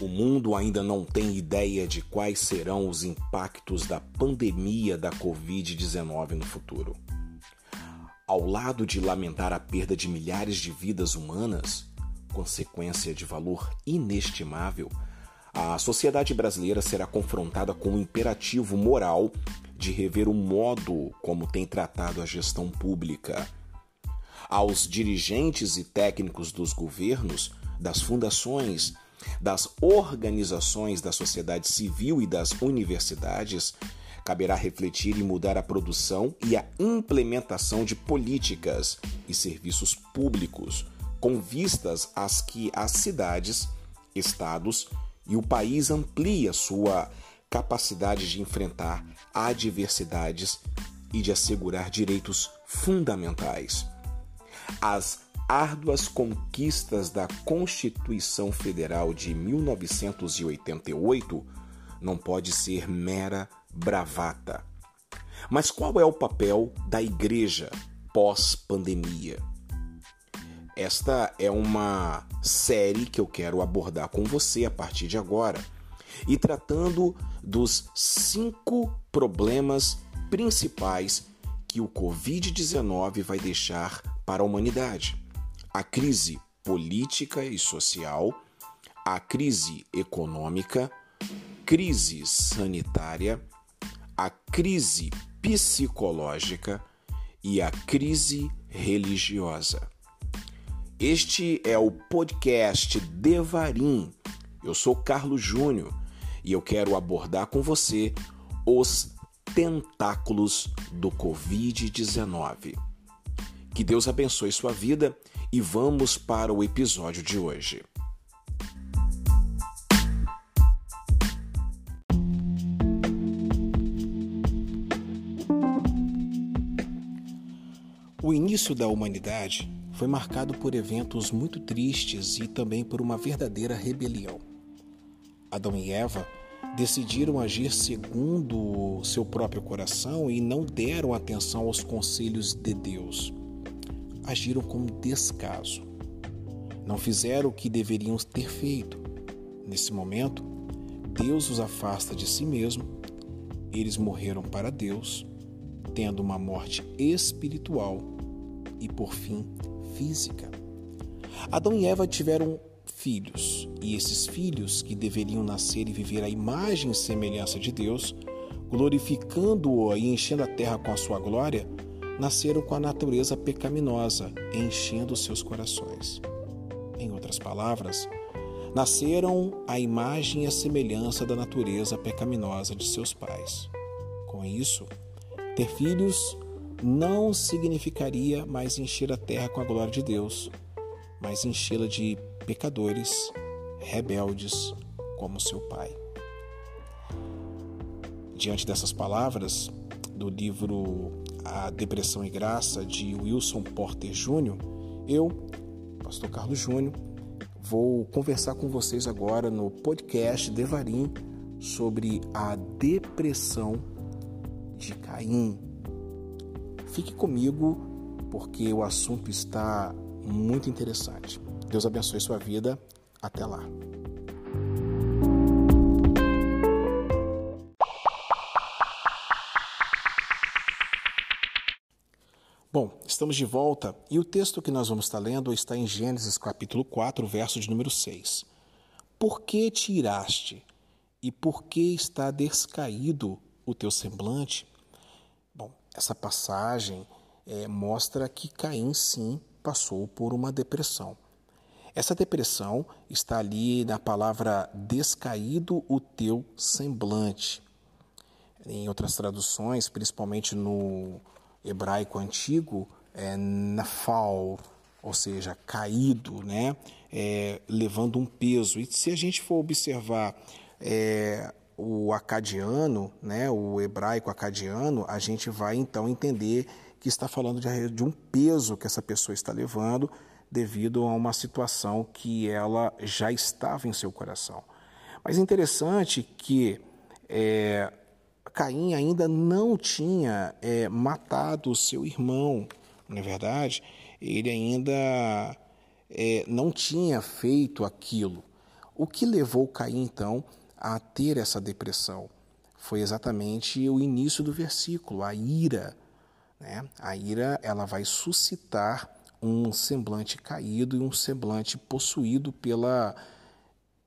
O mundo ainda não tem ideia de quais serão os impactos da pandemia da Covid-19 no futuro. Ao lado de lamentar a perda de milhares de vidas humanas, consequência de valor inestimável, a sociedade brasileira será confrontada com o imperativo moral de rever o modo como tem tratado a gestão pública. Aos dirigentes e técnicos dos governos, das fundações, das organizações da sociedade civil e das universidades, caberá refletir e mudar a produção e a implementação de políticas e serviços públicos com vistas às que as cidades, estados e o país amplia sua capacidade de enfrentar adversidades e de assegurar direitos fundamentais. As árduas conquistas da Constituição Federal de 1988 não pode ser mera bravata. Mas qual é o papel da igreja pós-pandemia? Esta é uma série que eu quero abordar com você a partir de agora e tratando dos cinco problemas principais que o Covid-19 vai deixar para a humanidade a crise política e social, a crise econômica, crise sanitária, a crise psicológica e a crise religiosa. Este é o podcast Devarim. Eu sou Carlos Júnior e eu quero abordar com você os tentáculos do Covid-19. Que Deus abençoe sua vida e vamos para o episódio de hoje. O início da humanidade foi marcado por eventos muito tristes e também por uma verdadeira rebelião. Adão e Eva decidiram agir segundo seu próprio coração e não deram atenção aos conselhos de Deus agiram com descaso. Não fizeram o que deveriam ter feito. Nesse momento, Deus os afasta de si mesmo, eles morreram para Deus, tendo uma morte espiritual e, por fim, física. Adão e Eva tiveram filhos, e esses filhos, que deveriam nascer e viver a imagem e semelhança de Deus, glorificando-o e enchendo a terra com a sua glória, nasceram com a natureza pecaminosa enchendo seus corações. Em outras palavras, nasceram à imagem e à semelhança da natureza pecaminosa de seus pais. Com isso, ter filhos não significaria mais encher a terra com a glória de Deus, mas enchê-la de pecadores, rebeldes, como seu pai. Diante dessas palavras do livro a Depressão e Graça de Wilson Porter Jr., eu, Pastor Carlos Júnior, vou conversar com vocês agora no podcast Devarim sobre a depressão de Caim. Fique comigo porque o assunto está muito interessante. Deus abençoe sua vida. Até lá. Estamos de volta e o texto que nós vamos estar lendo está em Gênesis capítulo 4, verso de número 6. Por que te iraste e por que está descaído o teu semblante? Bom, essa passagem é, mostra que Caim sim passou por uma depressão. Essa depressão está ali na palavra descaído o teu semblante. Em outras traduções, principalmente no hebraico antigo é nafal, ou seja, caído, né? É, levando um peso. E se a gente for observar é, o acadiano, né, o hebraico acadiano, a gente vai então entender que está falando de, de um peso que essa pessoa está levando devido a uma situação que ela já estava em seu coração. Mas é interessante que é, Caim ainda não tinha é, matado seu irmão, é verdade? Ele ainda é, não tinha feito aquilo. O que levou Caim, então, a ter essa depressão? Foi exatamente o início do versículo, a ira. Né? A ira ela vai suscitar um semblante caído e um semblante possuído pela,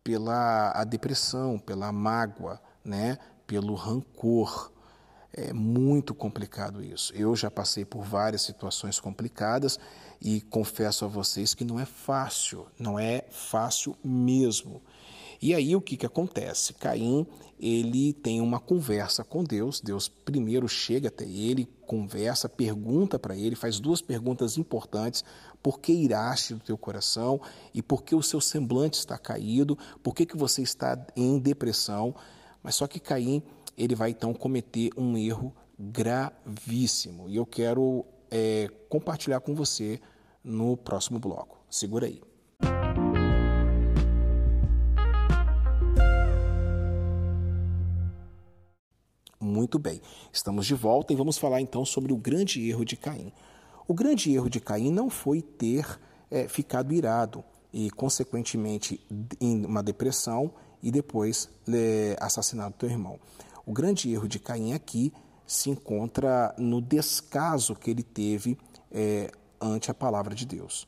pela a depressão, pela mágoa, né? pelo rancor. É muito complicado isso. Eu já passei por várias situações complicadas e confesso a vocês que não é fácil, não é fácil mesmo. E aí o que, que acontece? Caim, ele tem uma conversa com Deus, Deus primeiro chega até ele, conversa, pergunta para ele, faz duas perguntas importantes, por que iraste do teu coração e por que o seu semblante está caído, por que, que você está em depressão, mas só que Caim ele vai então cometer um erro gravíssimo. E eu quero é, compartilhar com você no próximo bloco. Segura aí. Muito bem, estamos de volta e vamos falar então sobre o grande erro de Caim. O grande erro de Caim não foi ter é, ficado irado e, consequentemente, em uma depressão e depois é, assassinado teu irmão. O grande erro de Caim aqui se encontra no descaso que ele teve é, ante a palavra de Deus.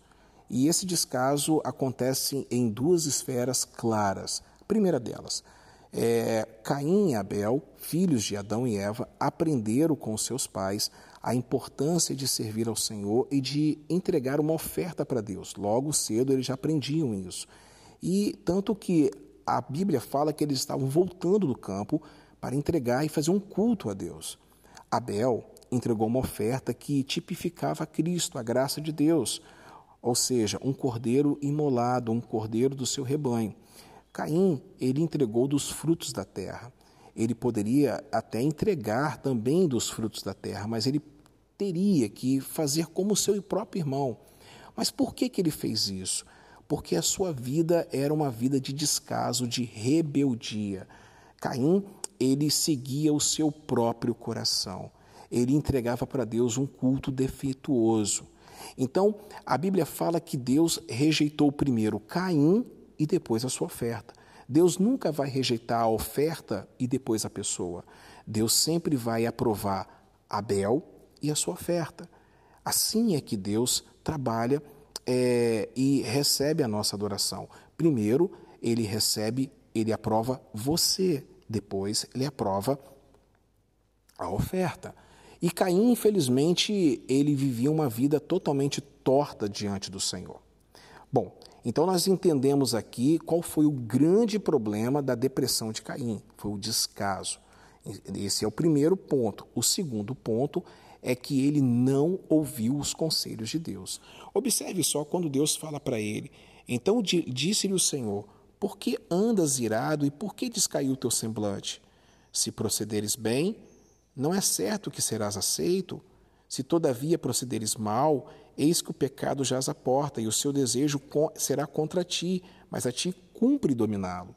E esse descaso acontece em duas esferas claras. A primeira delas, é, Caim e Abel, filhos de Adão e Eva, aprenderam com seus pais a importância de servir ao Senhor e de entregar uma oferta para Deus. Logo cedo eles já aprendiam isso. E tanto que a Bíblia fala que eles estavam voltando do campo para entregar e fazer um culto a Deus. Abel entregou uma oferta que tipificava Cristo, a graça de Deus, ou seja, um cordeiro imolado, um cordeiro do seu rebanho. Caim, ele entregou dos frutos da terra. Ele poderia até entregar também dos frutos da terra, mas ele teria que fazer como seu próprio irmão. Mas por que, que ele fez isso? Porque a sua vida era uma vida de descaso, de rebeldia. Caim ele seguia o seu próprio coração. Ele entregava para Deus um culto defeituoso. Então, a Bíblia fala que Deus rejeitou primeiro Caim e depois a sua oferta. Deus nunca vai rejeitar a oferta e depois a pessoa. Deus sempre vai aprovar Abel e a sua oferta. Assim é que Deus trabalha é, e recebe a nossa adoração. Primeiro, ele recebe, ele aprova você. Depois ele aprova a oferta. E Caim, infelizmente, ele vivia uma vida totalmente torta diante do Senhor. Bom, então nós entendemos aqui qual foi o grande problema da depressão de Caim, foi o descaso. Esse é o primeiro ponto. O segundo ponto é que ele não ouviu os conselhos de Deus. Observe só quando Deus fala para ele: Então disse-lhe o Senhor: por que andas irado e por que descaiu o teu semblante? Se procederes bem, não é certo que serás aceito. Se todavia procederes mal, eis que o pecado jaz à porta e o seu desejo será contra ti, mas a ti cumpre dominá-lo.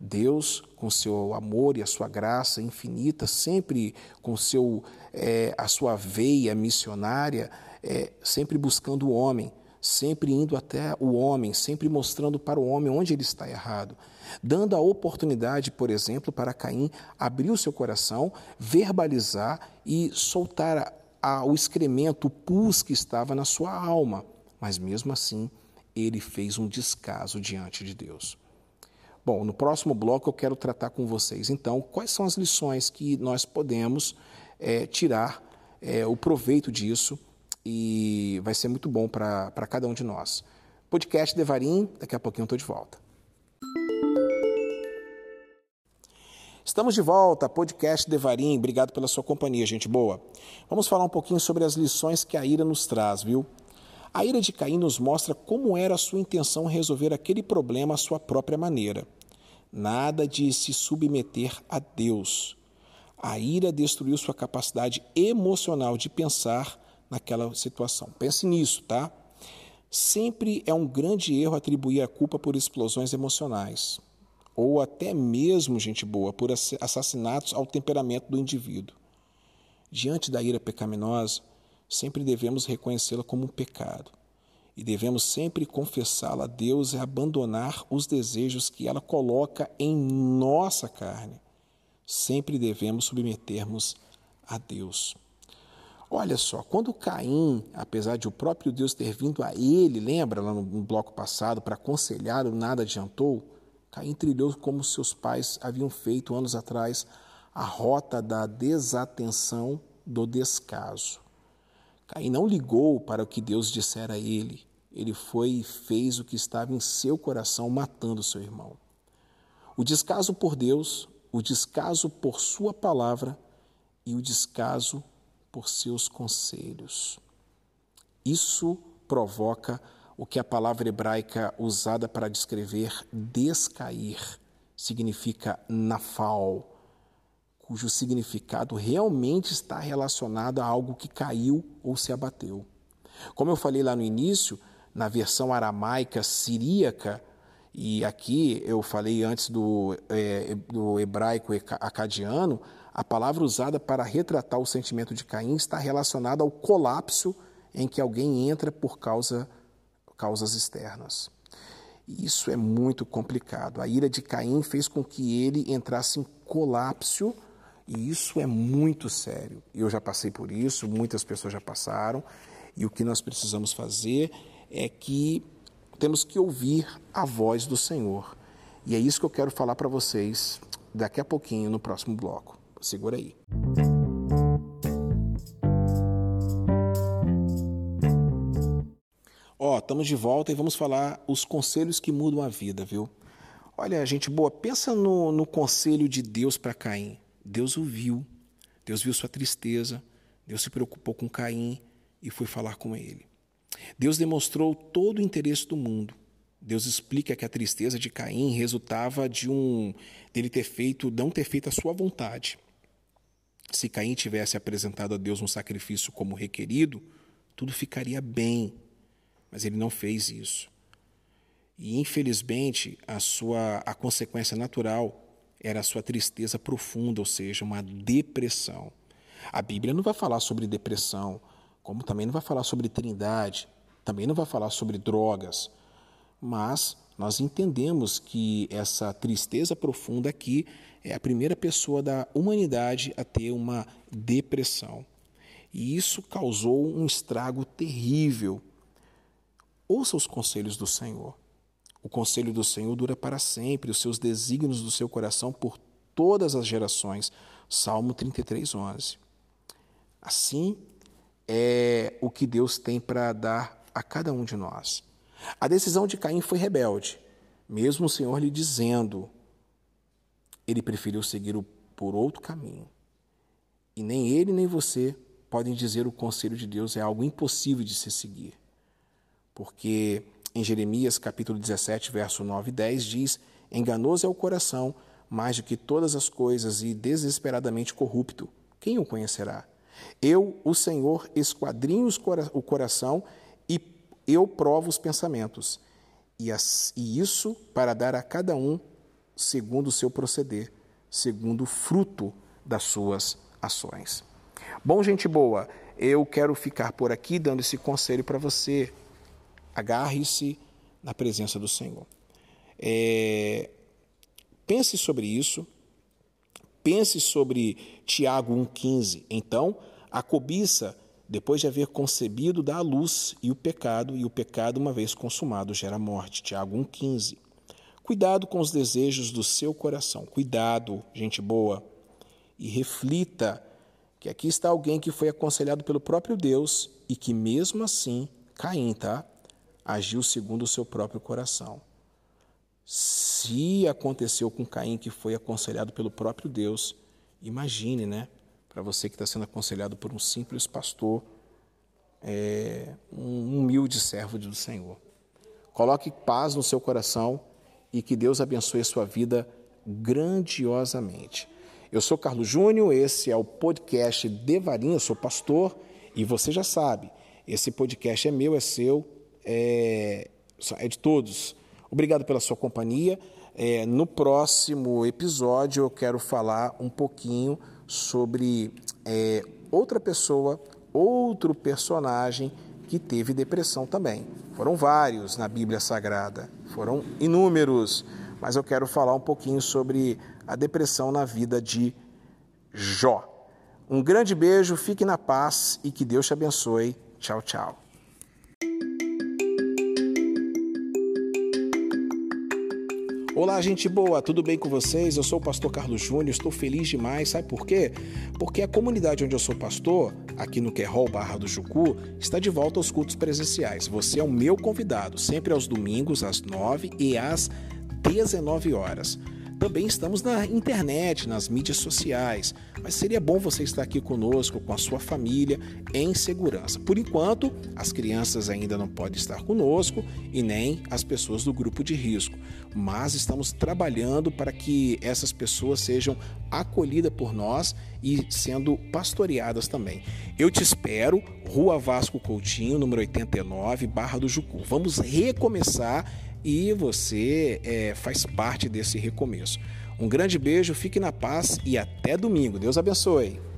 Deus, com seu amor e a sua graça infinita, sempre com seu, é, a sua veia missionária, é, sempre buscando o homem, sempre indo até o homem, sempre mostrando para o homem onde ele está errado, dando a oportunidade, por exemplo, para Caim abrir o seu coração, verbalizar e soltar a, a, o excremento, o pus que estava na sua alma. Mas mesmo assim, ele fez um descaso diante de Deus. Bom, no próximo bloco eu quero tratar com vocês, então, quais são as lições que nós podemos é, tirar é, o proveito disso e vai ser muito bom para cada um de nós. Podcast Devarim, daqui a pouquinho eu estou de volta. Estamos de volta, podcast Devarim. Obrigado pela sua companhia, gente boa. Vamos falar um pouquinho sobre as lições que a ira nos traz, viu? A ira de Caim nos mostra como era a sua intenção resolver aquele problema à sua própria maneira. Nada de se submeter a Deus. A ira destruiu sua capacidade emocional de pensar naquela situação. Pense nisso, tá? Sempre é um grande erro atribuir a culpa por explosões emocionais, ou até mesmo, gente boa, por assassinatos ao temperamento do indivíduo. Diante da ira pecaminosa, sempre devemos reconhecê-la como um pecado. e devemos sempre confessá-la a Deus e abandonar os desejos que ela coloca em nossa carne. Sempre devemos submetermos a Deus. Olha só, quando Caim, apesar de o próprio Deus ter vindo a ele, lembra lá no bloco passado, para aconselhá-lo, nada adiantou, Caim trilhou como seus pais haviam feito anos atrás a rota da desatenção, do descaso. Caim não ligou para o que Deus dissera a ele, ele foi e fez o que estava em seu coração, matando seu irmão. O descaso por Deus, o descaso por Sua palavra e o descaso por seus conselhos. Isso provoca o que a palavra hebraica usada para descrever descair significa nafal, cujo significado realmente está relacionado a algo que caiu ou se abateu. Como eu falei lá no início, na versão aramaica siríaca, e aqui eu falei antes do, é, do hebraico acadiano, a palavra usada para retratar o sentimento de Caim está relacionada ao colapso em que alguém entra por causa, causas externas. Isso é muito complicado. A ira de Caim fez com que ele entrasse em colapso e isso é muito sério. Eu já passei por isso, muitas pessoas já passaram, e o que nós precisamos fazer é que temos que ouvir a voz do Senhor. E é isso que eu quero falar para vocês daqui a pouquinho no próximo bloco. Segura aí. Ó, oh, estamos de volta e vamos falar os conselhos que mudam a vida, viu? Olha, gente boa, pensa no, no conselho de Deus para Caim. Deus o viu, Deus viu sua tristeza, Deus se preocupou com Caim e foi falar com ele. Deus demonstrou todo o interesse do mundo. Deus explica que a tristeza de Caim resultava de um dele ter feito, não ter feito a sua vontade. Se Caim tivesse apresentado a Deus um sacrifício como requerido, tudo ficaria bem. Mas ele não fez isso. E infelizmente, a sua a consequência natural era a sua tristeza profunda, ou seja, uma depressão. A Bíblia não vai falar sobre depressão, como também não vai falar sobre trindade, também não vai falar sobre drogas, mas nós entendemos que essa tristeza profunda aqui é a primeira pessoa da humanidade a ter uma depressão. E isso causou um estrago terrível. Ouça os conselhos do Senhor. O conselho do Senhor dura para sempre, os seus desígnios do seu coração por todas as gerações. Salmo 33, 11. Assim é o que Deus tem para dar a cada um de nós. A decisão de Caim foi rebelde, mesmo o Senhor lhe dizendo, ele preferiu seguir por outro caminho. E nem ele nem você podem dizer o conselho de Deus é algo impossível de se seguir. Porque em Jeremias capítulo 17, verso 9 e 10 diz: Enganoso é o coração, mais do que todas as coisas, e desesperadamente corrupto. Quem o conhecerá? Eu, o Senhor, esquadrinho o coração eu provo os pensamentos. E, isso para dar a cada um segundo o seu proceder, segundo o fruto das suas ações. Bom, gente boa, eu quero ficar por aqui dando esse conselho para você. Agarre-se na presença do Senhor. É, pense sobre isso. Pense sobre Tiago 1,15. Então, a cobiça, depois de haver concebido, dá a luz e o pecado, e o pecado, uma vez consumado, gera morte. Tiago 1,15. Cuidado com os desejos do seu coração. Cuidado, gente boa. E reflita que aqui está alguém que foi aconselhado pelo próprio Deus e que, mesmo assim, Caim, tá? Agiu segundo o seu próprio coração. Se aconteceu com Caim, que foi aconselhado pelo próprio Deus, imagine, né? Para você que está sendo aconselhado por um simples pastor, é, um humilde servo do Senhor. Coloque paz no seu coração e que Deus abençoe a sua vida grandiosamente. Eu sou Carlos Júnior, esse é o podcast Devarinho, eu sou pastor e você já sabe, esse podcast é meu, é seu, é, é de todos. Obrigado pela sua companhia. É, no próximo episódio eu quero falar um pouquinho sobre é, outra pessoa, outro personagem que teve depressão também. Foram vários na Bíblia Sagrada, foram inúmeros, mas eu quero falar um pouquinho sobre a depressão na vida de Jó. Um grande beijo, fique na paz e que Deus te abençoe. Tchau, tchau. Olá, gente boa, tudo bem com vocês? Eu sou o pastor Carlos Júnior, estou feliz demais, sabe por quê? Porque a comunidade onde eu sou pastor, aqui no Querol Barra do Jucu, está de volta aos cultos presenciais. Você é o meu convidado, sempre aos domingos, às 9 e às 19 horas. Também estamos na internet, nas mídias sociais, mas seria bom você estar aqui conosco, com a sua família, em segurança. Por enquanto, as crianças ainda não podem estar conosco e nem as pessoas do grupo de risco, mas estamos trabalhando para que essas pessoas sejam acolhidas por nós e sendo pastoreadas também. Eu te espero, Rua Vasco Coutinho, número 89, Barra do Jucu. Vamos recomeçar e você é, faz parte desse recomeço. Um grande beijo, fique na paz e até domingo. Deus abençoe.